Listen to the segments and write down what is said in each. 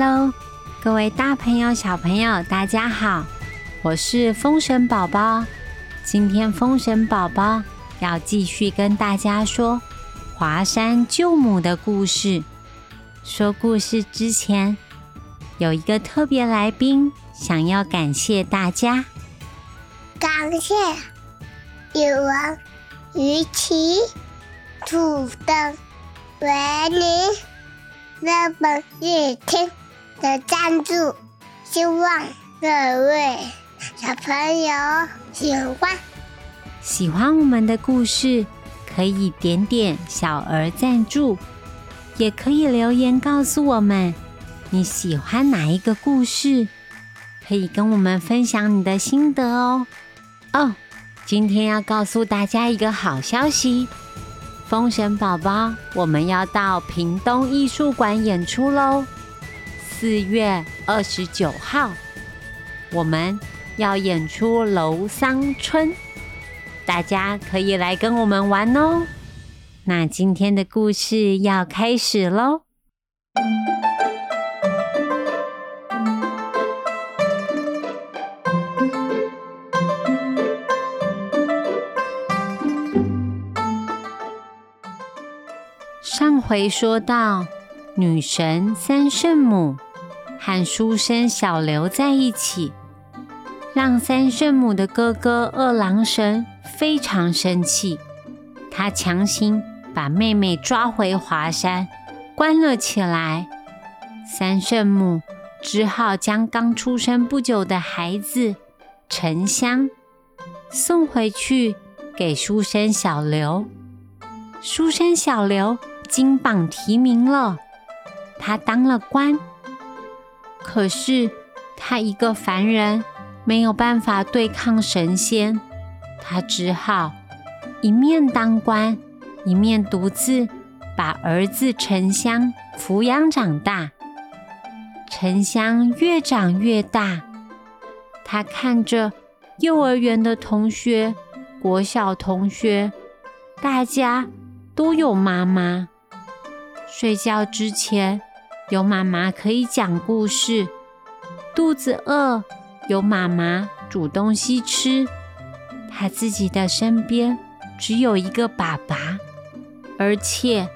Hello，各位大朋友、小朋友，大家好，我是风神宝宝。今天风神宝宝要继续跟大家说华山救母的故事。说故事之前，有一个特别来宾想要感谢大家，感谢语文于其主的为您那本夜听的赞助，希望各位小朋友喜欢。喜欢我们的故事，可以点点小额赞助，也可以留言告诉我们你喜欢哪一个故事，可以跟我们分享你的心得哦。哦，今天要告诉大家一个好消息，封神宝宝，我们要到屏东艺术馆演出喽！四月二十九号，我们要演出《楼桑春》。大家可以来跟我们玩哦。那今天的故事要开始喽。上回说到，女神三圣母和书生小刘在一起，让三圣母的哥哥二郎神。非常生气，他强行把妹妹抓回华山，关了起来。三圣母只好将刚出生不久的孩子沉香送回去给书生小刘。书生小刘金榜题名了，他当了官。可是他一个凡人，没有办法对抗神仙。他只好一面当官，一面独自把儿子沉香抚养长大。沉香越长越大，他看着幼儿园的同学、国小同学，大家都有妈妈。睡觉之前有妈妈可以讲故事，肚子饿有妈妈煮东西吃。他自己的身边只有一个爸爸，而且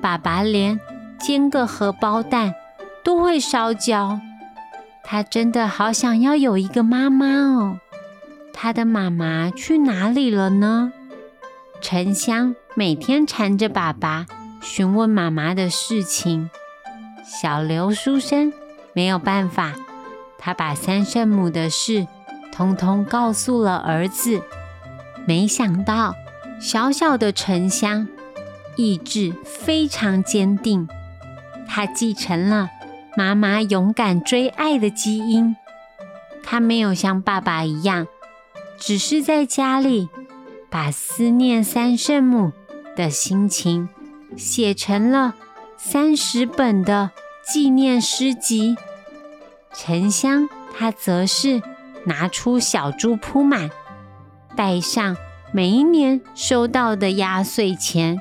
爸爸连煎个荷包蛋都会烧焦。他真的好想要有一个妈妈哦！他的妈妈去哪里了呢？沉香每天缠着爸爸询问妈妈的事情。小刘书生没有办法，他把三圣母的事通通告诉了儿子。没想到，小小的沉香意志非常坚定，他继承了妈妈勇敢追爱的基因。他没有像爸爸一样，只是在家里把思念三圣母的心情写成了三十本的纪念诗集。沉香他则是拿出小猪铺满。带上每一年收到的压岁钱，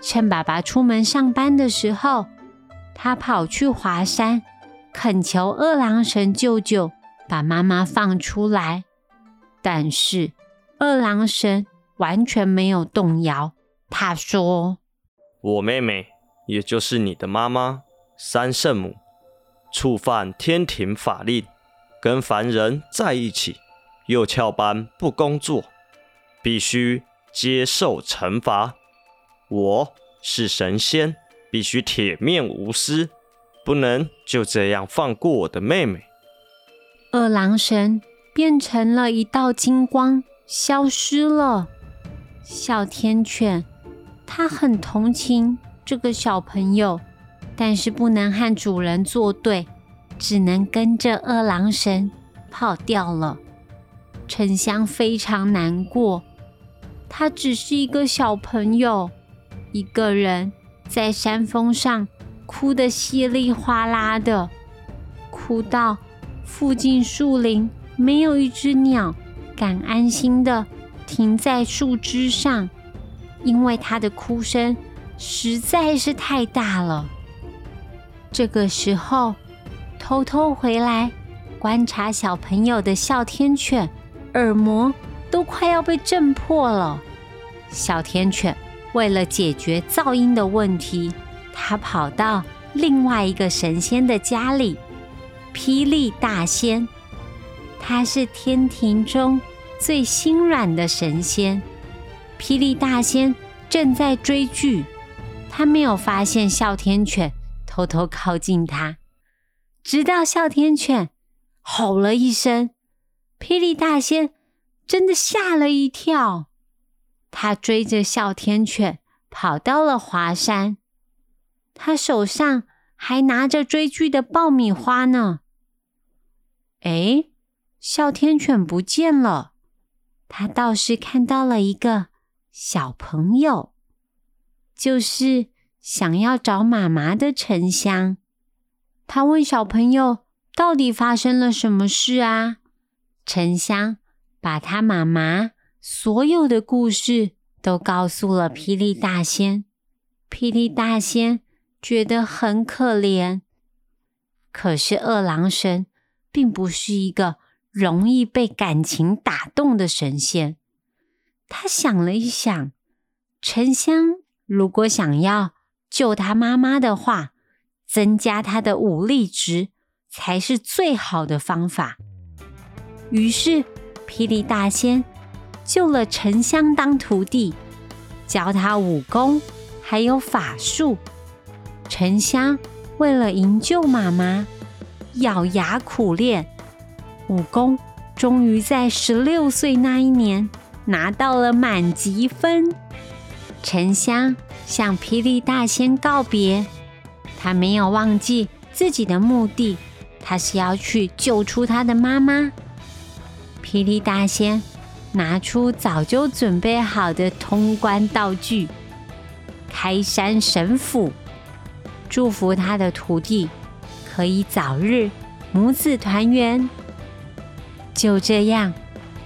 趁爸爸出门上班的时候，他跑去华山恳求二郎神舅舅把妈妈放出来。但是二郎神完全没有动摇，他说：“我妹妹，也就是你的妈妈三圣母，触犯天庭法令，跟凡人在一起。”又翘班不工作，必须接受惩罚。我是神仙，必须铁面无私，不能就这样放过我的妹妹。二郎神变成了一道金光，消失了。哮天犬，他很同情这个小朋友，但是不能和主人作对，只能跟着二郎神跑掉了。沉香非常难过，他只是一个小朋友，一个人在山峰上哭得稀里哗啦的，哭到附近树林没有一只鸟敢安心的停在树枝上，因为他的哭声实在是太大了。这个时候，偷偷回来观察小朋友的哮天犬耳膜都快要被震破了。哮天犬为了解决噪音的问题，他跑到另外一个神仙的家里——霹雳大仙。他是天庭中最心软的神仙。霹雳大仙正在追剧，他没有发现哮天犬偷偷靠近他。直到哮天犬吼了一声，霹雳大仙真的吓了一跳。他追着哮天犬跑到了华山，他手上还拿着追剧的爆米花呢。哎，哮天犬不见了，他倒是看到了一个小朋友，就是想要找妈妈的沉香。他问小朋友：“到底发生了什么事啊？”沉香把他妈妈所有的故事都告诉了霹雳大仙。霹雳大仙觉得很可怜，可是二郎神并不是一个容易被感情打动的神仙。他想了一想，沉香如果想要救他妈妈的话，增加他的武力值才是最好的方法。于是，霹雳大仙救了沉香当徒弟，教他武功还有法术。沉香为了营救妈妈，咬牙苦练武功，终于在十六岁那一年拿到了满级分。沉香向霹雳大仙告别。他没有忘记自己的目的，他是要去救出他的妈妈。霹雳大仙拿出早就准备好的通关道具——开山神斧，祝福他的徒弟可以早日母子团圆。就这样，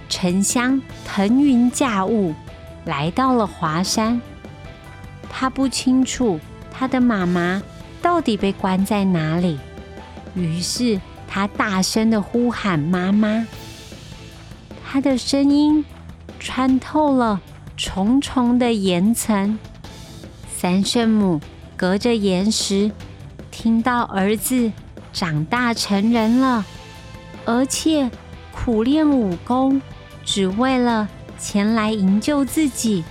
沉香腾云驾雾来到了华山。他不清楚他的妈妈。到底被关在哪里？于是他大声的呼喊妈妈，他的声音穿透了重重的岩层。三圣母隔着岩石听到儿子长大成人了，而且苦练武功，只为了前来营救自己。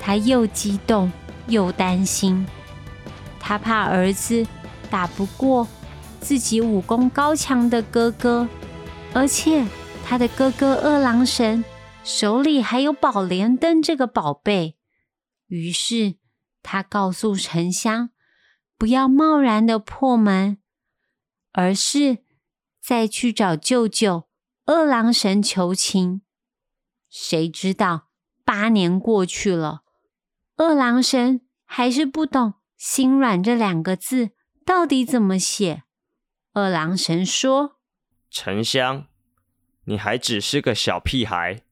他又激动又担心。他怕儿子打不过自己武功高强的哥哥，而且他的哥哥二郎神手里还有宝莲灯这个宝贝，于是他告诉沉香不要贸然的破门，而是再去找舅舅二郎神求情。谁知道八年过去了，二郎神还是不懂。心软这两个字到底怎么写？二郎神说：“沉香，你还只是个小屁孩，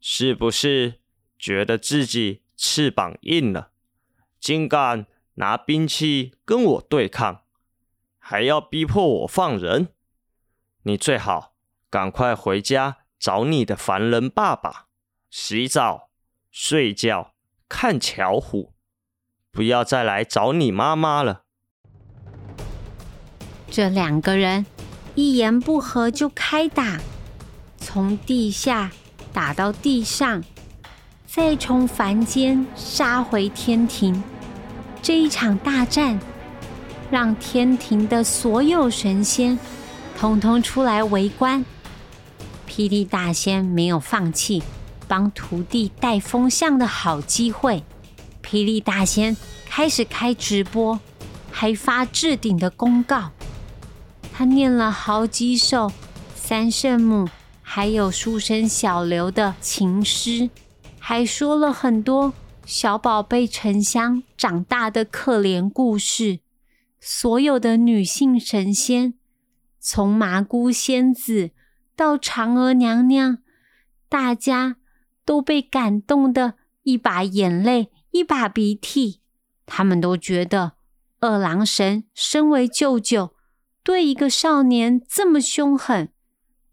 是不是觉得自己翅膀硬了，竟敢拿兵器跟我对抗，还要逼迫我放人？你最好赶快回家找你的凡人爸爸，洗澡、睡觉、看巧虎。”不要再来找你妈妈了。这两个人一言不合就开打，从地下打到地上，再从凡间杀回天庭。这一场大战让天庭的所有神仙通通出来围观。霹雳大仙没有放弃帮徒弟带风向的好机会。霹雳大仙开始开直播，还发置顶的公告。他念了好几首三圣母还有书生小刘的情诗，还说了很多小宝贝沉香长大的可怜故事。所有的女性神仙，从麻姑仙子到嫦娥娘娘，大家都被感动的一把眼泪。一把鼻涕，他们都觉得二郎神身为舅舅，对一个少年这么凶狠，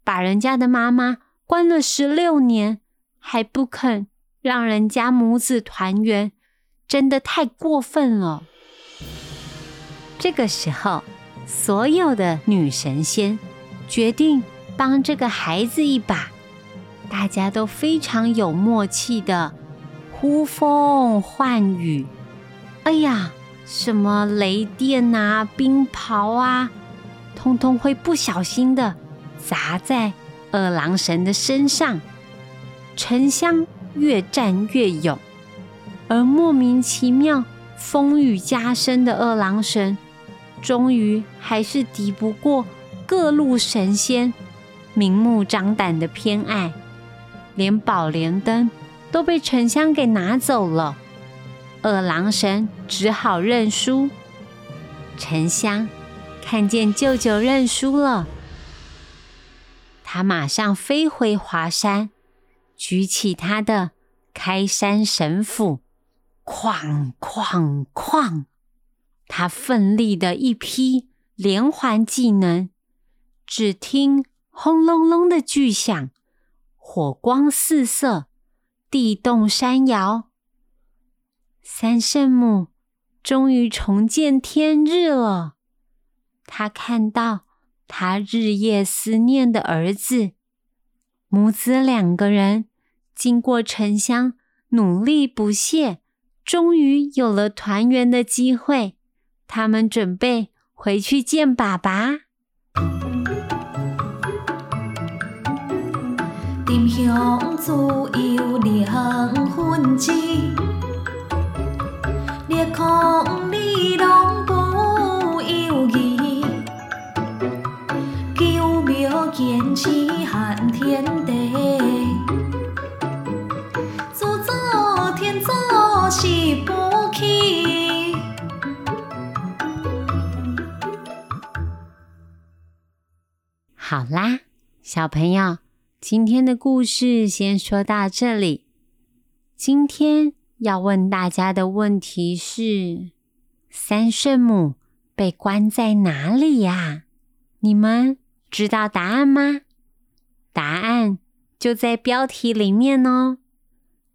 把人家的妈妈关了十六年，还不肯让人家母子团圆，真的太过分了。这个时候，所有的女神仙决定帮这个孩子一把，大家都非常有默契的呼风唤雨。哎呀，什么雷电啊、冰雹啊，通通会不小心的砸在二郎神的身上。沉香越战越勇，而莫名其妙风雨加深的二郎神，终于还是敌不过各路神仙明目张胆的偏爱，连宝莲灯都被沉香给拿走了。二郎神只好认输。沉香看见舅舅认输了，他马上飞回华山，举起他的开山神斧，哐哐哐！他奋力的一劈连环技能，只听轰隆隆的巨响，火光四射，地动山摇。三圣母终于重见天日了。她看到她日夜思念的儿子，母子两个人经过沉香努力不懈，终于有了团圆的机会。他们准备回去见爸爸。丁香自有两分情。烈空里拢不由己，九庙坚持汉天地，自作天作是不起。好啦，小朋友，今天的故事先说到这里。今天。要问大家的问题是：三圣母被关在哪里呀？你们知道答案吗？答案就在标题里面哦。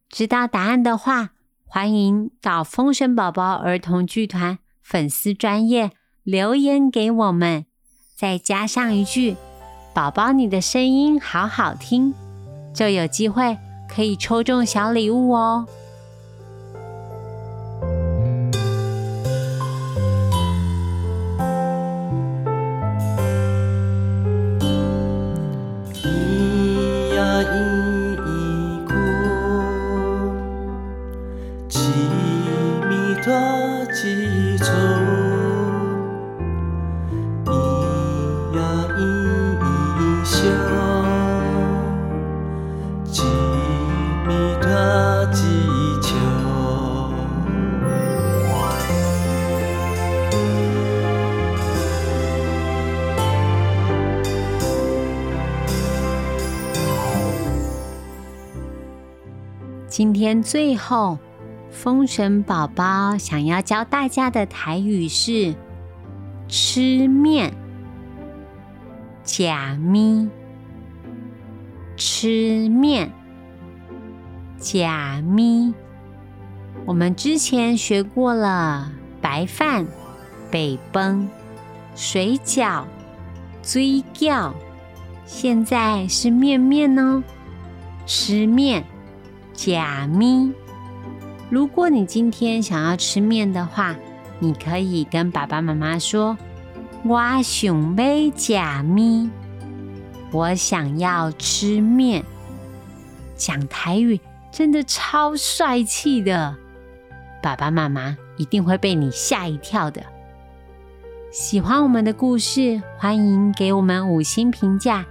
知道答案的话，欢迎到风神宝宝儿童剧团粉丝专业留言给我们，再加上一句“宝宝你的声音好好听”，就有机会可以抽中小礼物哦。今天最后，风神宝宝想要教大家的台语是“吃面”，假咪，吃面，假咪。我们之前学过了白饭、北崩、水饺、追饺，现在是面面哦，吃面。假咪，如果你今天想要吃面的话，你可以跟爸爸妈妈说：“我想要假咪，我想要吃面。”讲台语真的超帅气的，爸爸妈妈一定会被你吓一跳的。喜欢我们的故事，欢迎给我们五星评价，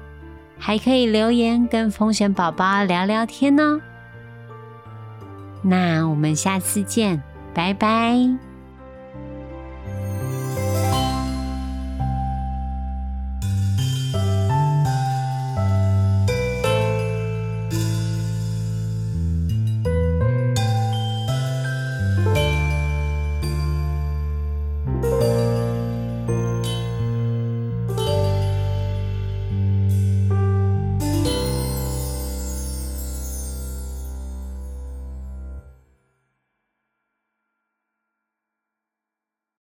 还可以留言跟风神宝宝聊聊天哦。那我们下次见，拜拜。